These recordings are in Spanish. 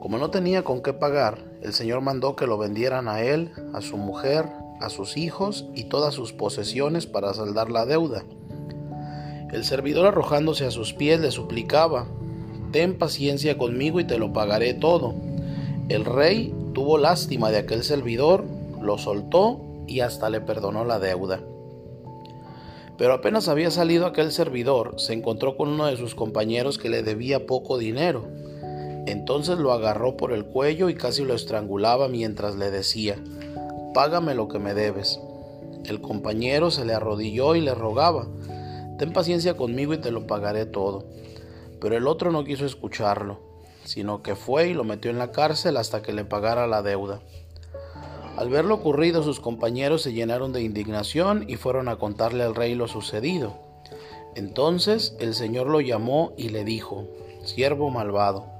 como no tenía con qué pagar, el Señor mandó que lo vendieran a él, a su mujer, a sus hijos y todas sus posesiones para saldar la deuda. El servidor arrojándose a sus pies le suplicaba, Ten paciencia conmigo y te lo pagaré todo. El rey tuvo lástima de aquel servidor, lo soltó y hasta le perdonó la deuda. Pero apenas había salido aquel servidor, se encontró con uno de sus compañeros que le debía poco dinero entonces lo agarró por el cuello y casi lo estrangulaba mientras le decía, Págame lo que me debes. El compañero se le arrodilló y le rogaba, Ten paciencia conmigo y te lo pagaré todo. Pero el otro no quiso escucharlo, sino que fue y lo metió en la cárcel hasta que le pagara la deuda. Al ver lo ocurrido, sus compañeros se llenaron de indignación y fueron a contarle al rey lo sucedido. Entonces el Señor lo llamó y le dijo, Siervo malvado,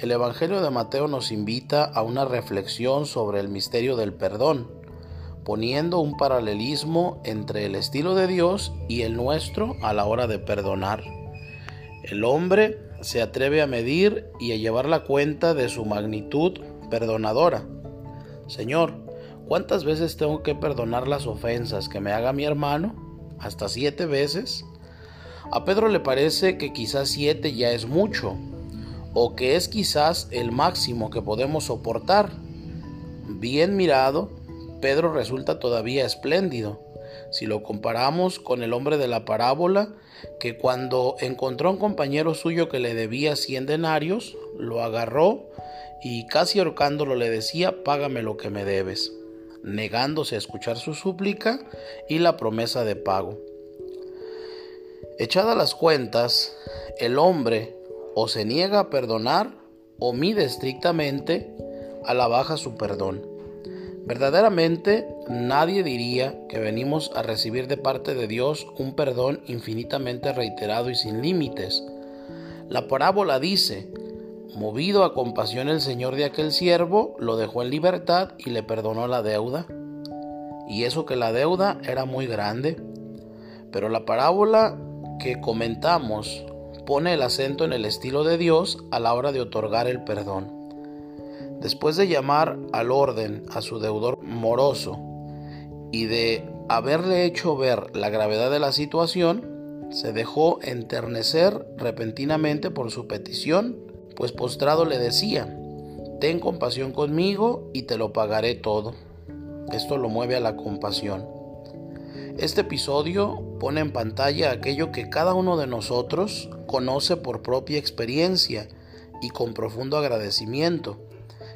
el Evangelio de Mateo nos invita a una reflexión sobre el misterio del perdón, poniendo un paralelismo entre el estilo de Dios y el nuestro a la hora de perdonar. El hombre se atreve a medir y a llevar la cuenta de su magnitud perdonadora. Señor, ¿cuántas veces tengo que perdonar las ofensas que me haga mi hermano? ¿Hasta siete veces? A Pedro le parece que quizás siete ya es mucho, o que es quizás el máximo que podemos soportar. Bien mirado, Pedro resulta todavía espléndido. Si lo comparamos con el hombre de la parábola, que cuando encontró a un compañero suyo que le debía cien denarios, lo agarró y casi ahorcándolo le decía, págame lo que me debes, negándose a escuchar su súplica y la promesa de pago. Echadas las cuentas, el hombre o se niega a perdonar o mide estrictamente a la baja su perdón. Verdaderamente nadie diría que venimos a recibir de parte de Dios un perdón infinitamente reiterado y sin límites. La parábola dice, movido a compasión el Señor de aquel siervo, lo dejó en libertad y le perdonó la deuda. Y eso que la deuda era muy grande. Pero la parábola que comentamos pone el acento en el estilo de Dios a la hora de otorgar el perdón. Después de llamar al orden a su deudor moroso y de haberle hecho ver la gravedad de la situación, se dejó enternecer repentinamente por su petición, pues postrado le decía, ten compasión conmigo y te lo pagaré todo. Esto lo mueve a la compasión. Este episodio pone en pantalla aquello que cada uno de nosotros conoce por propia experiencia y con profundo agradecimiento,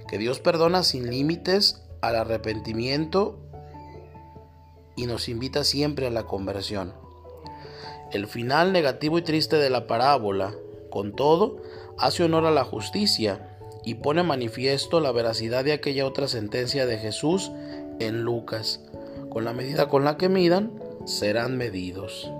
que Dios perdona sin límites al arrepentimiento y nos invita siempre a la conversión. El final negativo y triste de la parábola, con todo, hace honor a la justicia y pone manifiesto la veracidad de aquella otra sentencia de Jesús en Lucas con la medida con la que midan, serán medidos.